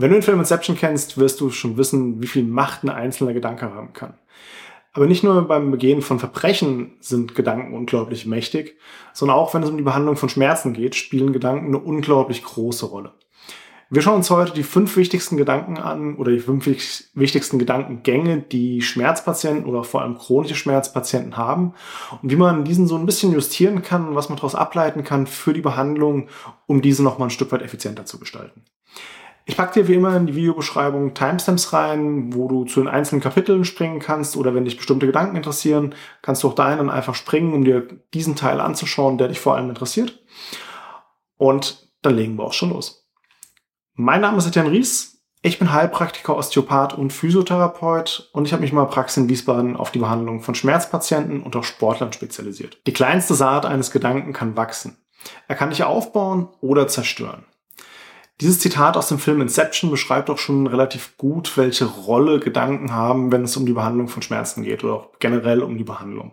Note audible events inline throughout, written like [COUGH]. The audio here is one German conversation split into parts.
Wenn du den Film Inception kennst, wirst du schon wissen, wie viel Macht ein einzelner Gedanke haben kann. Aber nicht nur beim Begehen von Verbrechen sind Gedanken unglaublich mächtig, sondern auch wenn es um die Behandlung von Schmerzen geht, spielen Gedanken eine unglaublich große Rolle. Wir schauen uns heute die fünf wichtigsten Gedanken an oder die fünf wichtigsten Gedankengänge, die Schmerzpatienten oder vor allem chronische Schmerzpatienten haben und wie man diesen so ein bisschen justieren kann, was man daraus ableiten kann für die Behandlung, um diese nochmal ein Stück weit effizienter zu gestalten. Ich packe dir wie immer in die Videobeschreibung Timestamps rein, wo du zu den einzelnen Kapiteln springen kannst oder wenn dich bestimmte Gedanken interessieren, kannst du auch dahin dann einfach springen, um dir diesen Teil anzuschauen, der dich vor allem interessiert. Und dann legen wir auch schon los. Mein Name ist Etienne Ries. Ich bin Heilpraktiker, Osteopath und Physiotherapeut und ich habe mich mal Praxis in Wiesbaden auf die Behandlung von Schmerzpatienten und auch Sportlern spezialisiert. Die kleinste Saat eines Gedanken kann wachsen. Er kann dich aufbauen oder zerstören. Dieses Zitat aus dem Film Inception beschreibt auch schon relativ gut, welche Rolle Gedanken haben, wenn es um die Behandlung von Schmerzen geht oder auch generell um die Behandlung.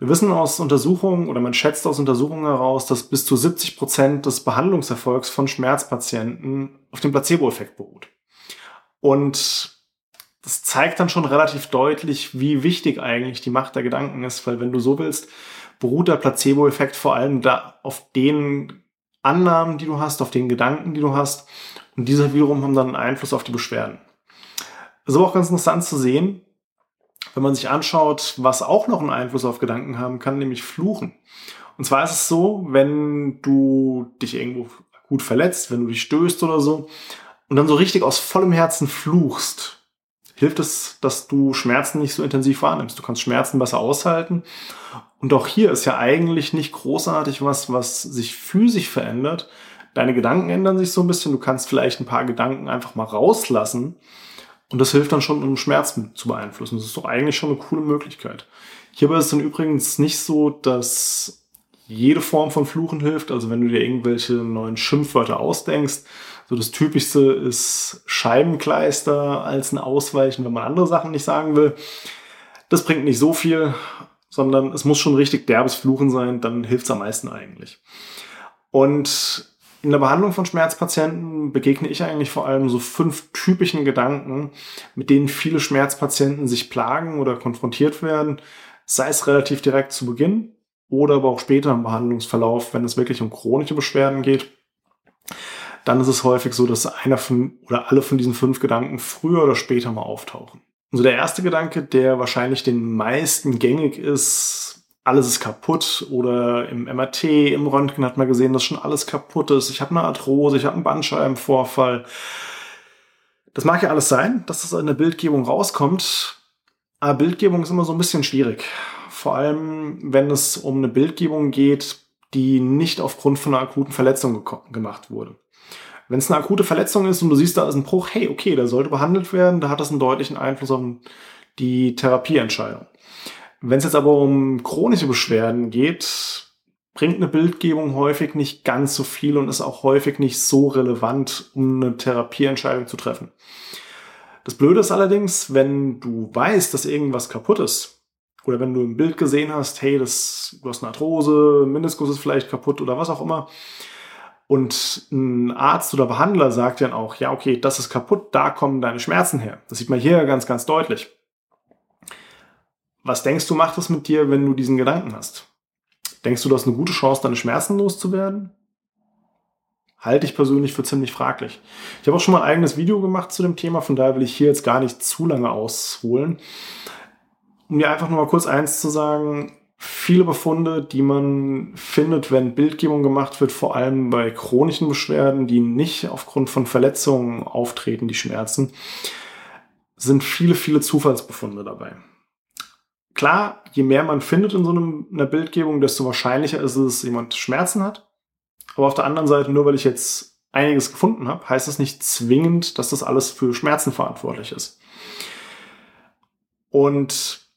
Wir wissen aus Untersuchungen oder man schätzt aus Untersuchungen heraus, dass bis zu 70 Prozent des Behandlungserfolgs von Schmerzpatienten auf dem Placebo-Effekt beruht. Und das zeigt dann schon relativ deutlich, wie wichtig eigentlich die Macht der Gedanken ist, weil wenn du so willst, beruht der Placebo-Effekt vor allem da auf den Annahmen, die du hast, auf den Gedanken, die du hast. Und diese wiederum haben dann einen Einfluss auf die Beschwerden. So auch ganz interessant zu sehen, wenn man sich anschaut, was auch noch einen Einfluss auf Gedanken haben kann, nämlich Fluchen. Und zwar ist es so, wenn du dich irgendwo gut verletzt, wenn du dich stößt oder so, und dann so richtig aus vollem Herzen fluchst, hilft es, dass du Schmerzen nicht so intensiv wahrnimmst. Du kannst Schmerzen besser aushalten. Und auch hier ist ja eigentlich nicht großartig was, was sich physisch verändert. Deine Gedanken ändern sich so ein bisschen. Du kannst vielleicht ein paar Gedanken einfach mal rauslassen und das hilft dann schon, um Schmerzen zu beeinflussen. Das ist doch eigentlich schon eine coole Möglichkeit. Hierbei ist es dann übrigens nicht so, dass jede Form von Fluchen hilft. Also wenn du dir irgendwelche neuen Schimpfwörter ausdenkst, so das Typischste ist Scheibenkleister als ein Ausweichen, wenn man andere Sachen nicht sagen will. Das bringt nicht so viel, sondern es muss schon richtig derbes Fluchen sein, dann hilft es am meisten eigentlich. Und in der Behandlung von Schmerzpatienten begegne ich eigentlich vor allem so fünf typischen Gedanken, mit denen viele Schmerzpatienten sich plagen oder konfrontiert werden, sei es relativ direkt zu Beginn oder aber auch später im Behandlungsverlauf, wenn es wirklich um chronische Beschwerden geht. Dann ist es häufig so, dass einer von oder alle von diesen fünf Gedanken früher oder später mal auftauchen. Also der erste Gedanke, der wahrscheinlich den meisten gängig ist, alles ist kaputt oder im MRT, im Röntgen hat man gesehen, dass schon alles kaputt ist. Ich habe eine Arthrose, ich habe einen Bandscheibenvorfall. Das mag ja alles sein, dass das in der Bildgebung rauskommt. Aber Bildgebung ist immer so ein bisschen schwierig. Vor allem, wenn es um eine Bildgebung geht, die nicht aufgrund von einer akuten Verletzung gemacht wurde. Wenn es eine akute Verletzung ist und du siehst, da ist ein Bruch, hey, okay, der sollte behandelt werden, da hat das einen deutlichen Einfluss auf die Therapieentscheidung. Wenn es jetzt aber um chronische Beschwerden geht, bringt eine Bildgebung häufig nicht ganz so viel und ist auch häufig nicht so relevant, um eine Therapieentscheidung zu treffen. Das Blöde ist allerdings, wenn du weißt, dass irgendwas kaputt ist, oder wenn du im Bild gesehen hast, hey, das, du hast eine Arthrose, Meniskus ist vielleicht kaputt oder was auch immer, und ein Arzt oder Behandler sagt dann auch, ja, okay, das ist kaputt, da kommen deine Schmerzen her. Das sieht man hier ganz, ganz deutlich. Was denkst du, macht das mit dir, wenn du diesen Gedanken hast? Denkst du, du hast eine gute Chance, deine Schmerzen loszuwerden? Halte ich persönlich für ziemlich fraglich. Ich habe auch schon mal ein eigenes Video gemacht zu dem Thema, von daher will ich hier jetzt gar nicht zu lange ausholen. Um dir einfach nur mal kurz eins zu sagen, viele Befunde, die man findet, wenn Bildgebung gemacht wird, vor allem bei chronischen Beschwerden, die nicht aufgrund von Verletzungen auftreten, die Schmerzen, sind viele, viele Zufallsbefunde dabei. Klar, je mehr man findet in so einer Bildgebung, desto wahrscheinlicher ist es, dass jemand Schmerzen hat. Aber auf der anderen Seite, nur weil ich jetzt einiges gefunden habe, heißt das nicht zwingend, dass das alles für Schmerzen verantwortlich ist. Und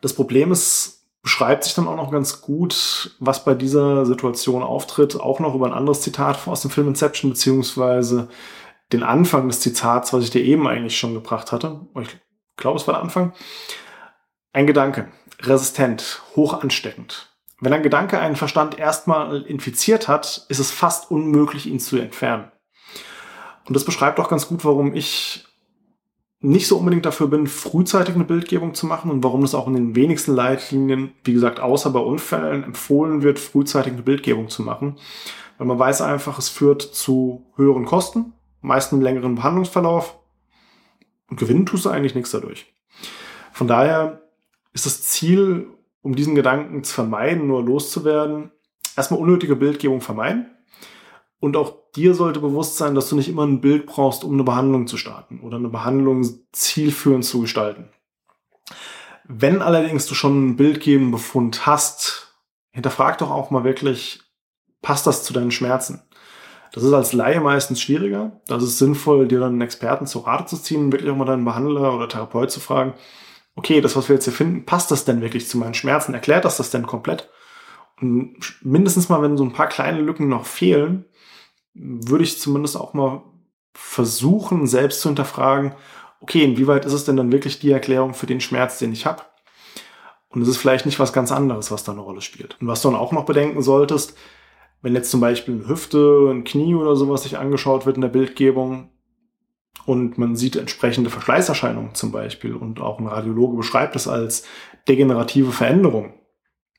das Problem ist, beschreibt sich dann auch noch ganz gut, was bei dieser Situation auftritt, auch noch über ein anderes Zitat aus dem Film Inception, beziehungsweise den Anfang des Zitats, was ich dir eben eigentlich schon gebracht hatte. Ich glaube, es war der Anfang. Ein Gedanke, resistent, hoch ansteckend. Wenn ein Gedanke einen Verstand erstmal infiziert hat, ist es fast unmöglich, ihn zu entfernen. Und das beschreibt auch ganz gut, warum ich nicht so unbedingt dafür bin, frühzeitig eine Bildgebung zu machen und warum es auch in den wenigsten Leitlinien, wie gesagt, außer bei Unfällen empfohlen wird, frühzeitig eine Bildgebung zu machen. Weil man weiß einfach, es führt zu höheren Kosten, meist einem längeren Behandlungsverlauf und gewinnen tust du eigentlich nichts dadurch. Von daher ist das Ziel, um diesen Gedanken zu vermeiden, nur loszuwerden, erstmal unnötige Bildgebung vermeiden und auch dir sollte bewusst sein, dass du nicht immer ein Bild brauchst, um eine Behandlung zu starten oder eine Behandlung zielführend zu gestalten. Wenn allerdings du schon einen bildgebenden Befund hast, hinterfrag doch auch mal wirklich, passt das zu deinen Schmerzen? Das ist als Laie meistens schwieriger. Das ist sinnvoll, dir dann einen Experten zu Rate zu ziehen, wirklich auch mal deinen Behandler oder Therapeut zu fragen, okay, das, was wir jetzt hier finden, passt das denn wirklich zu meinen Schmerzen? Erklärt das das denn komplett? Und mindestens mal, wenn so ein paar kleine Lücken noch fehlen, würde ich zumindest auch mal versuchen, selbst zu hinterfragen, okay, inwieweit ist es denn dann wirklich die Erklärung für den Schmerz, den ich habe? Und es ist vielleicht nicht was ganz anderes, was da eine Rolle spielt. Und was du dann auch noch bedenken solltest, wenn jetzt zum Beispiel eine Hüfte, ein Knie oder sowas sich angeschaut wird in der Bildgebung und man sieht entsprechende Verschleißerscheinungen zum Beispiel und auch ein Radiologe beschreibt es als degenerative Veränderung.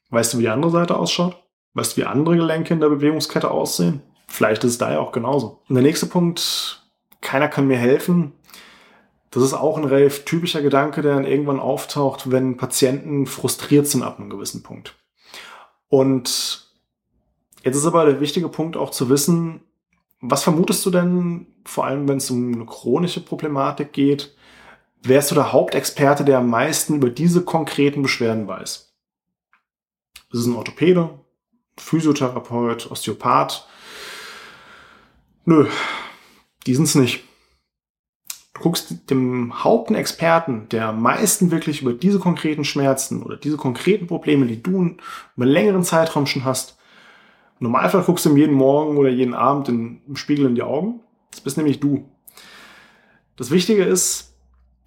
Weißt du, wie die andere Seite ausschaut? Weißt du, wie andere Gelenke in der Bewegungskette aussehen? Vielleicht ist es da ja auch genauso. Und der nächste Punkt, keiner kann mir helfen. Das ist auch ein relativ typischer Gedanke, der dann irgendwann auftaucht, wenn Patienten frustriert sind ab einem gewissen Punkt. Und jetzt ist aber der wichtige Punkt auch zu wissen, was vermutest du denn, vor allem wenn es um eine chronische Problematik geht, wärst du der Hauptexperte, der am meisten über diese konkreten Beschwerden weiß? Ist es ein Orthopäde, Physiotherapeut, Osteopath, Nö, die sind's nicht. Du guckst dem Hauptexperten, der meisten wirklich über diese konkreten Schmerzen oder diese konkreten Probleme, die du über einen längeren Zeitraum schon hast, im Normalfall guckst du ihm jeden Morgen oder jeden Abend in, im Spiegel in die Augen. Das bist nämlich du. Das Wichtige ist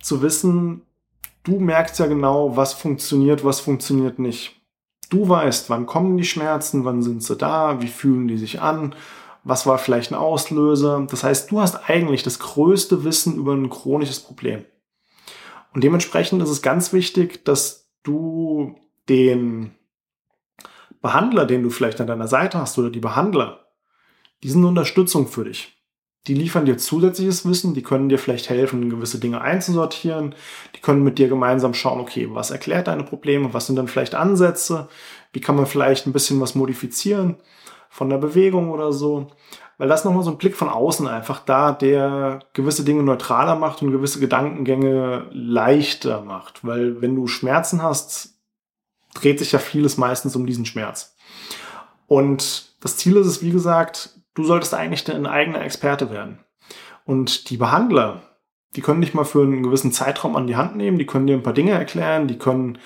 zu wissen, du merkst ja genau, was funktioniert, was funktioniert nicht. Du weißt, wann kommen die Schmerzen, wann sind sie da, wie fühlen die sich an was war vielleicht ein Auslöser. Das heißt, du hast eigentlich das größte Wissen über ein chronisches Problem. Und dementsprechend ist es ganz wichtig, dass du den Behandler, den du vielleicht an deiner Seite hast oder die Behandler, die sind eine Unterstützung für dich. Die liefern dir zusätzliches Wissen, die können dir vielleicht helfen, gewisse Dinge einzusortieren, die können mit dir gemeinsam schauen, okay, was erklärt deine Probleme, was sind dann vielleicht Ansätze, wie kann man vielleicht ein bisschen was modifizieren von der Bewegung oder so. Weil das nochmal so ein Blick von außen einfach da, der gewisse Dinge neutraler macht und gewisse Gedankengänge leichter macht. Weil wenn du Schmerzen hast, dreht sich ja vieles meistens um diesen Schmerz. Und das Ziel ist es, wie gesagt, du solltest eigentlich dein eigener Experte werden. Und die Behandler, die können dich mal für einen gewissen Zeitraum an die Hand nehmen, die können dir ein paar Dinge erklären, die können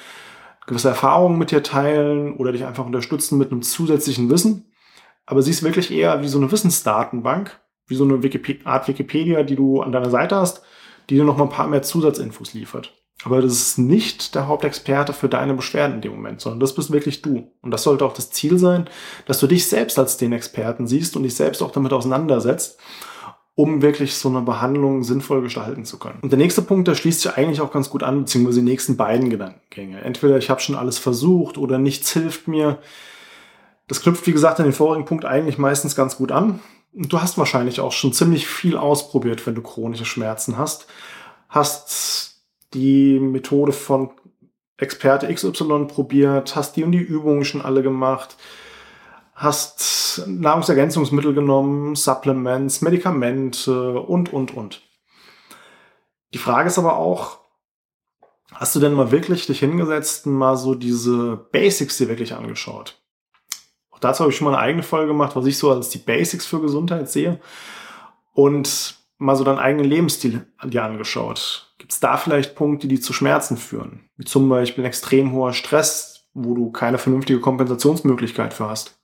gewisse Erfahrungen mit dir teilen oder dich einfach unterstützen mit einem zusätzlichen Wissen aber sie ist wirklich eher wie so eine Wissensdatenbank, wie so eine Wikipedia, Art Wikipedia, die du an deiner Seite hast, die dir noch mal ein paar mehr Zusatzinfos liefert. Aber das ist nicht der Hauptexperte für deine Beschwerden in dem Moment, sondern das bist wirklich du. Und das sollte auch das Ziel sein, dass du dich selbst als den Experten siehst und dich selbst auch damit auseinandersetzt, um wirklich so eine Behandlung sinnvoll gestalten zu können. Und der nächste Punkt, der schließt sich eigentlich auch ganz gut an, beziehungsweise die nächsten beiden Gedankengänge. Entweder ich habe schon alles versucht oder nichts hilft mir. Das knüpft, wie gesagt, an den vorigen Punkt eigentlich meistens ganz gut an. Du hast wahrscheinlich auch schon ziemlich viel ausprobiert, wenn du chronische Schmerzen hast. Hast die Methode von Experte XY probiert, hast die und die Übungen schon alle gemacht, hast Nahrungsergänzungsmittel genommen, Supplements, Medikamente und, und, und. Die Frage ist aber auch, hast du denn mal wirklich dich hingesetzt und mal so diese Basics dir wirklich angeschaut? Dazu habe ich schon mal eine eigene Folge gemacht, was ich so als die Basics für Gesundheit sehe. Und mal so deinen eigenen Lebensstil dir angeschaut. Gibt es da vielleicht Punkte, die zu Schmerzen führen? Wie zum Beispiel ein extrem hoher Stress, wo du keine vernünftige Kompensationsmöglichkeit für hast.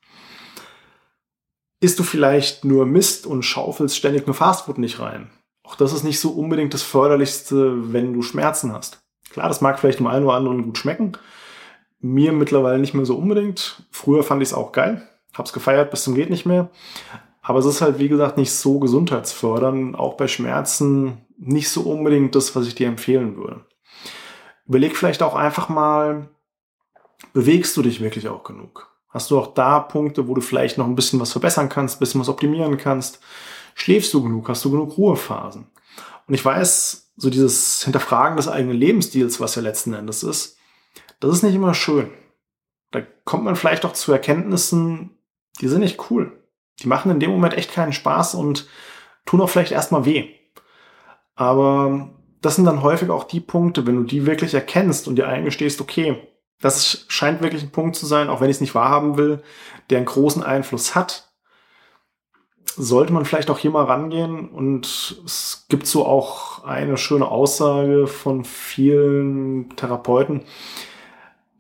Isst du vielleicht nur Mist und schaufelst ständig nur Fastfood nicht rein? Auch das ist nicht so unbedingt das Förderlichste, wenn du Schmerzen hast. Klar, das mag vielleicht dem einen oder anderen gut schmecken, mir mittlerweile nicht mehr so unbedingt. Früher fand ich es auch geil. Hab's gefeiert bis zum geht nicht mehr. Aber es ist halt, wie gesagt, nicht so gesundheitsfördernd, auch bei Schmerzen nicht so unbedingt das, was ich dir empfehlen würde. Überleg vielleicht auch einfach mal, bewegst du dich wirklich auch genug? Hast du auch da Punkte, wo du vielleicht noch ein bisschen was verbessern kannst, ein bisschen was optimieren kannst? Schläfst du genug? Hast du genug Ruhephasen? Und ich weiß, so dieses Hinterfragen des eigenen Lebensstils, was ja letzten Endes ist, das ist nicht immer schön. Da kommt man vielleicht auch zu Erkenntnissen, die sind nicht cool. Die machen in dem Moment echt keinen Spaß und tun auch vielleicht erstmal weh. Aber das sind dann häufig auch die Punkte, wenn du die wirklich erkennst und dir eingestehst, okay, das scheint wirklich ein Punkt zu sein, auch wenn ich es nicht wahrhaben will, der einen großen Einfluss hat, sollte man vielleicht auch hier mal rangehen. Und es gibt so auch eine schöne Aussage von vielen Therapeuten.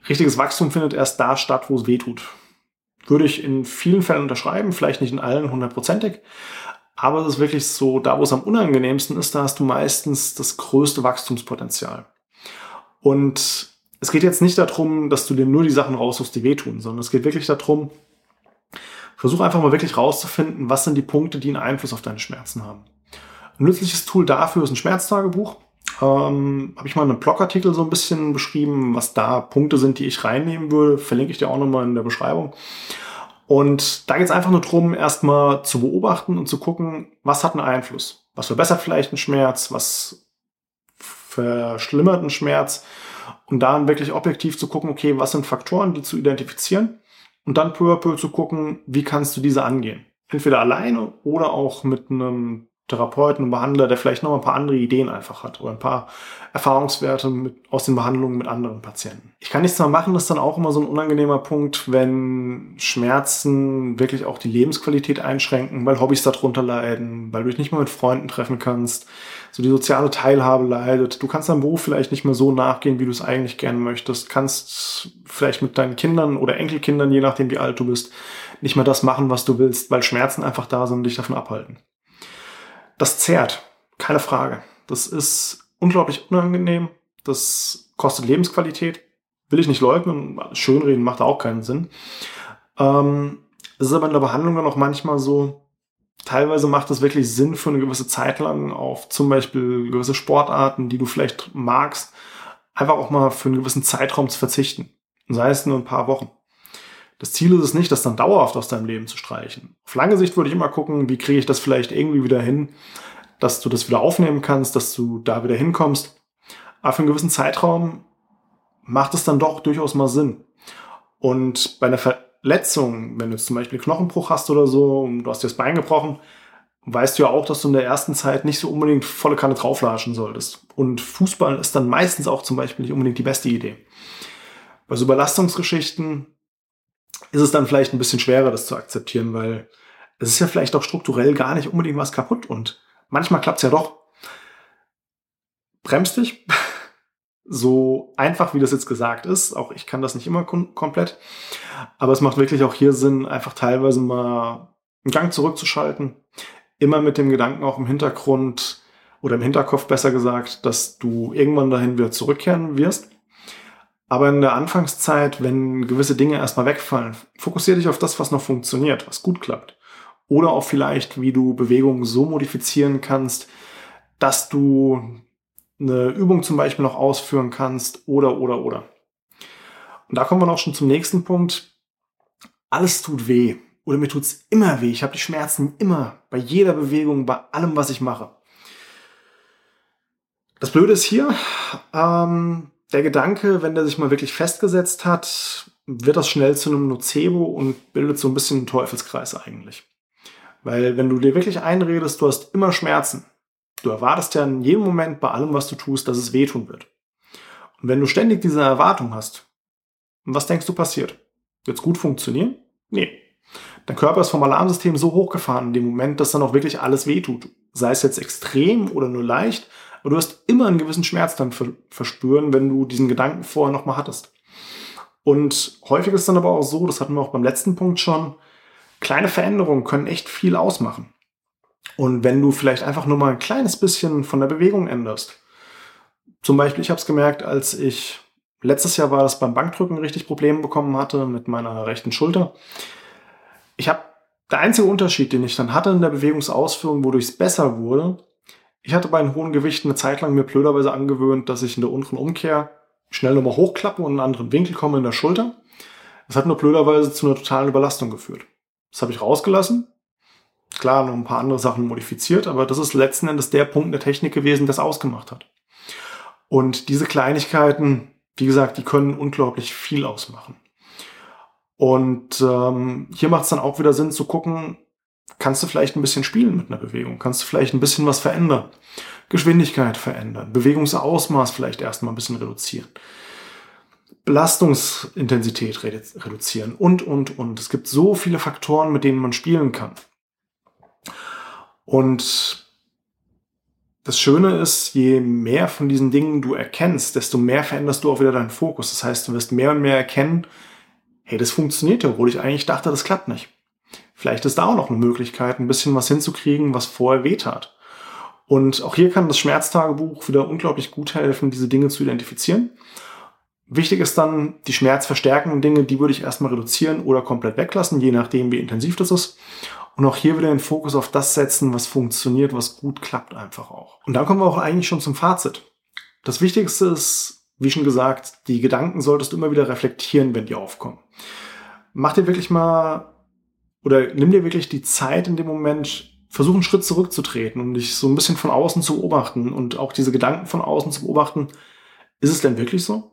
Richtiges Wachstum findet erst da statt, wo es weh tut. Würde ich in vielen Fällen unterschreiben, vielleicht nicht in allen hundertprozentig. Aber es ist wirklich so, da wo es am unangenehmsten ist, da hast du meistens das größte Wachstumspotenzial. Und es geht jetzt nicht darum, dass du dir nur die Sachen raussuchst, die wehtun, sondern es geht wirklich darum, versuch einfach mal wirklich rauszufinden, was sind die Punkte, die einen Einfluss auf deine Schmerzen haben. Ein nützliches Tool dafür ist ein Schmerztagebuch. Ähm, Habe ich mal einen Blogartikel so ein bisschen beschrieben, was da Punkte sind, die ich reinnehmen würde. Verlinke ich dir auch nochmal in der Beschreibung. Und da geht es einfach nur darum, erstmal zu beobachten und zu gucken, was hat einen Einfluss. Was verbessert vielleicht einen Schmerz, was verschlimmert einen Schmerz. Und dann wirklich objektiv zu gucken, okay, was sind Faktoren, die zu identifizieren. Und dann peu à peu zu gucken, wie kannst du diese angehen. Entweder alleine oder auch mit einem Therapeuten und Behandler, der vielleicht noch ein paar andere Ideen einfach hat oder ein paar Erfahrungswerte mit, aus den Behandlungen mit anderen Patienten. Ich kann nichts mehr machen, das ist dann auch immer so ein unangenehmer Punkt, wenn Schmerzen wirklich auch die Lebensqualität einschränken, weil Hobbys darunter leiden, weil du dich nicht mehr mit Freunden treffen kannst, so die soziale Teilhabe leidet. Du kannst deinem Beruf vielleicht nicht mehr so nachgehen, wie du es eigentlich gerne möchtest, kannst vielleicht mit deinen Kindern oder Enkelkindern, je nachdem wie alt du bist, nicht mehr das machen, was du willst, weil Schmerzen einfach da sind und dich davon abhalten. Das zehrt, keine Frage. Das ist unglaublich unangenehm. Das kostet Lebensqualität. Will ich nicht leugnen. Schönreden macht auch keinen Sinn. Ähm, es ist aber in der Behandlung dann auch manchmal so, teilweise macht es wirklich Sinn für eine gewisse Zeit lang auf zum Beispiel gewisse Sportarten, die du vielleicht magst, einfach auch mal für einen gewissen Zeitraum zu verzichten. Sei es nur ein paar Wochen. Das Ziel ist es nicht, das dann dauerhaft aus deinem Leben zu streichen. Auf lange Sicht würde ich immer gucken, wie kriege ich das vielleicht irgendwie wieder hin, dass du das wieder aufnehmen kannst, dass du da wieder hinkommst. Aber für einen gewissen Zeitraum macht es dann doch durchaus mal Sinn. Und bei einer Verletzung, wenn du zum Beispiel Knochenbruch hast oder so, und du hast dir das Bein gebrochen, weißt du ja auch, dass du in der ersten Zeit nicht so unbedingt volle Kanne drauflatschen solltest. Und Fußball ist dann meistens auch zum Beispiel nicht unbedingt die beste Idee. Bei so Überlastungsgeschichten ist es dann vielleicht ein bisschen schwerer, das zu akzeptieren, weil es ist ja vielleicht auch strukturell gar nicht unbedingt was kaputt und manchmal klappt es ja doch. Bremst dich. [LAUGHS] so einfach, wie das jetzt gesagt ist. Auch ich kann das nicht immer komplett. Aber es macht wirklich auch hier Sinn, einfach teilweise mal einen Gang zurückzuschalten. Immer mit dem Gedanken auch im Hintergrund oder im Hinterkopf besser gesagt, dass du irgendwann dahin wieder zurückkehren wirst. Aber in der Anfangszeit, wenn gewisse Dinge erstmal wegfallen, fokussiere dich auf das, was noch funktioniert, was gut klappt. Oder auch vielleicht, wie du Bewegungen so modifizieren kannst, dass du eine Übung zum Beispiel noch ausführen kannst oder, oder, oder. Und da kommen wir noch schon zum nächsten Punkt. Alles tut weh. Oder mir tut's immer weh. Ich habe die Schmerzen immer, bei jeder Bewegung, bei allem, was ich mache. Das Blöde ist hier, ähm, der Gedanke, wenn der sich mal wirklich festgesetzt hat, wird das schnell zu einem Nocebo und bildet so ein bisschen einen Teufelskreis eigentlich. Weil wenn du dir wirklich einredest, du hast immer Schmerzen, du erwartest ja in jedem Moment bei allem, was du tust, dass es wehtun wird. Und wenn du ständig diese Erwartung hast, was denkst du passiert? Wird es gut funktionieren? Nee. Dein Körper ist vom Alarmsystem so hochgefahren in dem Moment, dass dann auch wirklich alles wehtut. Sei es jetzt extrem oder nur leicht, aber du wirst immer einen gewissen Schmerz dann verspüren, wenn du diesen Gedanken vorher nochmal hattest. Und häufig ist dann aber auch so, das hatten wir auch beim letzten Punkt schon, kleine Veränderungen können echt viel ausmachen. Und wenn du vielleicht einfach nur mal ein kleines bisschen von der Bewegung änderst, zum Beispiel, ich habe es gemerkt, als ich letztes Jahr war das beim Bankdrücken richtig Probleme bekommen hatte mit meiner rechten Schulter. Ich habe Der einzige Unterschied, den ich dann hatte in der Bewegungsausführung, wodurch es besser wurde, ich hatte bei den hohen Gewichten eine Zeit lang mir blöderweise angewöhnt, dass ich in der unteren Umkehr schnell nochmal hochklappe und in einen anderen Winkel komme in der Schulter. Das hat nur blöderweise zu einer totalen Überlastung geführt. Das habe ich rausgelassen. Klar, noch ein paar andere Sachen modifiziert, aber das ist letzten Endes der Punkt der Technik gewesen, das ausgemacht hat. Und diese Kleinigkeiten, wie gesagt, die können unglaublich viel ausmachen. Und ähm, hier macht es dann auch wieder Sinn zu gucken, kannst du vielleicht ein bisschen spielen mit einer Bewegung, kannst du vielleicht ein bisschen was verändern, Geschwindigkeit verändern, Bewegungsausmaß vielleicht erstmal ein bisschen reduzieren, Belastungsintensität reduzieren und, und, und. Es gibt so viele Faktoren, mit denen man spielen kann. Und das Schöne ist, je mehr von diesen Dingen du erkennst, desto mehr veränderst du auch wieder deinen Fokus. Das heißt, du wirst mehr und mehr erkennen, hey, das funktioniert ja, obwohl ich eigentlich dachte, das klappt nicht. Vielleicht ist da auch noch eine Möglichkeit, ein bisschen was hinzukriegen, was vorher wehtat. Und auch hier kann das Schmerztagebuch wieder unglaublich gut helfen, diese Dinge zu identifizieren. Wichtig ist dann, die schmerzverstärkenden Dinge, die würde ich erstmal reduzieren oder komplett weglassen, je nachdem, wie intensiv das ist. Und auch hier wieder den Fokus auf das setzen, was funktioniert, was gut klappt einfach auch. Und dann kommen wir auch eigentlich schon zum Fazit. Das Wichtigste ist, wie schon gesagt, die Gedanken solltest du immer wieder reflektieren, wenn die aufkommen. Mach dir wirklich mal oder nimm dir wirklich die Zeit in dem Moment, versuch einen Schritt zurückzutreten und dich so ein bisschen von außen zu beobachten und auch diese Gedanken von außen zu beobachten. Ist es denn wirklich so?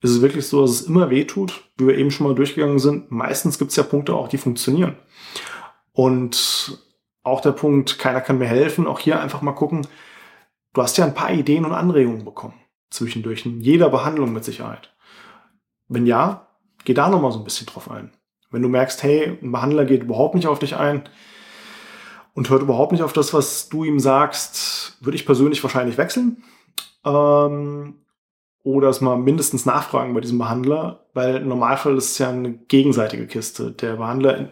Ist es wirklich so, dass es immer weh tut, wie wir eben schon mal durchgegangen sind? Meistens gibt es ja Punkte auch, die funktionieren. Und auch der Punkt, keiner kann mir helfen, auch hier einfach mal gucken, du hast ja ein paar Ideen und Anregungen bekommen zwischendurch in jeder Behandlung mit Sicherheit. Wenn ja, geh da nochmal so ein bisschen drauf ein. Wenn du merkst, hey, ein Behandler geht überhaupt nicht auf dich ein und hört überhaupt nicht auf das, was du ihm sagst, würde ich persönlich wahrscheinlich wechseln. Ähm, oder es mal mindestens nachfragen bei diesem Behandler, weil im Normalfall ist es ja eine gegenseitige Kiste. Der Behandler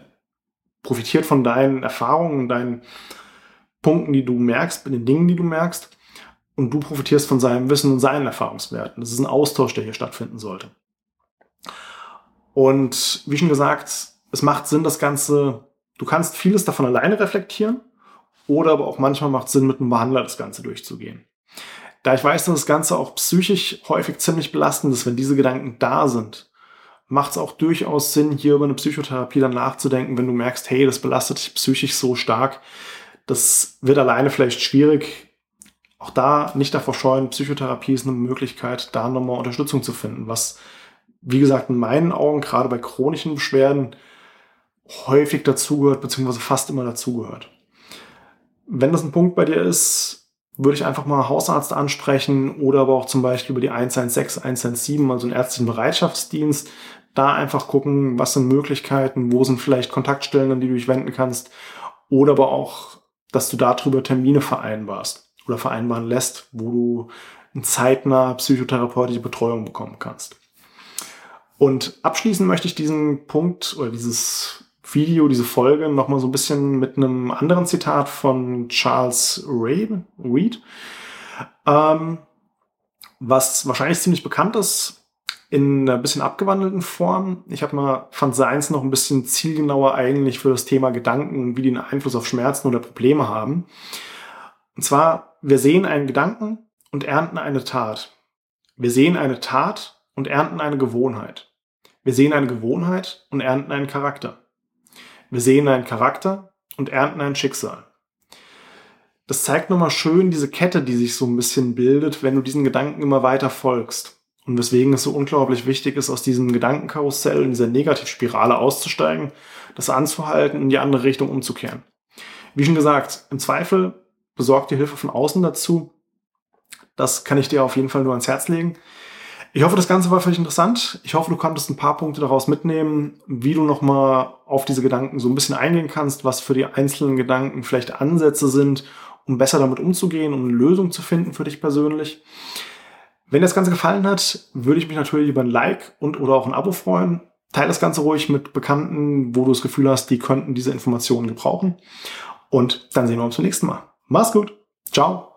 profitiert von deinen Erfahrungen, deinen Punkten, die du merkst, den Dingen, die du merkst. Und du profitierst von seinem Wissen und seinen Erfahrungswerten. Das ist ein Austausch, der hier stattfinden sollte. Und wie schon gesagt, es macht Sinn, das Ganze, du kannst vieles davon alleine reflektieren oder aber auch manchmal macht es Sinn, mit einem Behandler das Ganze durchzugehen. Da ich weiß, dass das Ganze auch psychisch häufig ziemlich belastend ist, wenn diese Gedanken da sind, macht es auch durchaus Sinn, hier über eine Psychotherapie dann nachzudenken, wenn du merkst, hey, das belastet dich psychisch so stark, das wird alleine vielleicht schwierig. Auch da nicht davor scheuen, Psychotherapie ist eine Möglichkeit, da nochmal Unterstützung zu finden, was wie gesagt, in meinen Augen gerade bei chronischen Beschwerden häufig dazugehört, beziehungsweise fast immer dazugehört. Wenn das ein Punkt bei dir ist, würde ich einfach mal Hausarzt ansprechen oder aber auch zum Beispiel über die 116, 117, also einen ärztlichen Bereitschaftsdienst, da einfach gucken, was sind Möglichkeiten, wo sind vielleicht Kontaktstellen, an die du dich wenden kannst oder aber auch, dass du darüber Termine vereinbarst oder vereinbaren lässt, wo du eine zeitnah psychotherapeutische Betreuung bekommen kannst. Und abschließen möchte ich diesen Punkt oder dieses Video, diese Folge nochmal so ein bisschen mit einem anderen Zitat von Charles Reed, ähm, was wahrscheinlich ziemlich bekannt ist, in einer bisschen abgewandelten Form. Ich habe mal, fand seins noch ein bisschen zielgenauer eigentlich für das Thema Gedanken und wie die einen Einfluss auf Schmerzen oder Probleme haben. Und zwar, wir sehen einen Gedanken und ernten eine Tat. Wir sehen eine Tat und ernten eine Gewohnheit. Wir sehen eine Gewohnheit und ernten einen Charakter. Wir sehen einen Charakter und ernten ein Schicksal. Das zeigt nochmal schön diese Kette, die sich so ein bisschen bildet, wenn du diesen Gedanken immer weiter folgst. Und weswegen es so unglaublich wichtig ist, aus diesem Gedankenkarussell, in dieser Negativspirale auszusteigen, das anzuhalten und in die andere Richtung umzukehren. Wie schon gesagt, im Zweifel besorgt dir Hilfe von außen dazu. Das kann ich dir auf jeden Fall nur ans Herz legen. Ich hoffe, das Ganze war für dich interessant. Ich hoffe, du konntest ein paar Punkte daraus mitnehmen, wie du nochmal auf diese Gedanken so ein bisschen eingehen kannst, was für die einzelnen Gedanken vielleicht Ansätze sind, um besser damit umzugehen, um eine Lösung zu finden für dich persönlich. Wenn dir das Ganze gefallen hat, würde ich mich natürlich über ein Like und oder auch ein Abo freuen. Teile das Ganze ruhig mit Bekannten, wo du das Gefühl hast, die könnten diese Informationen gebrauchen. Und dann sehen wir uns beim nächsten Mal. Mach's gut. Ciao.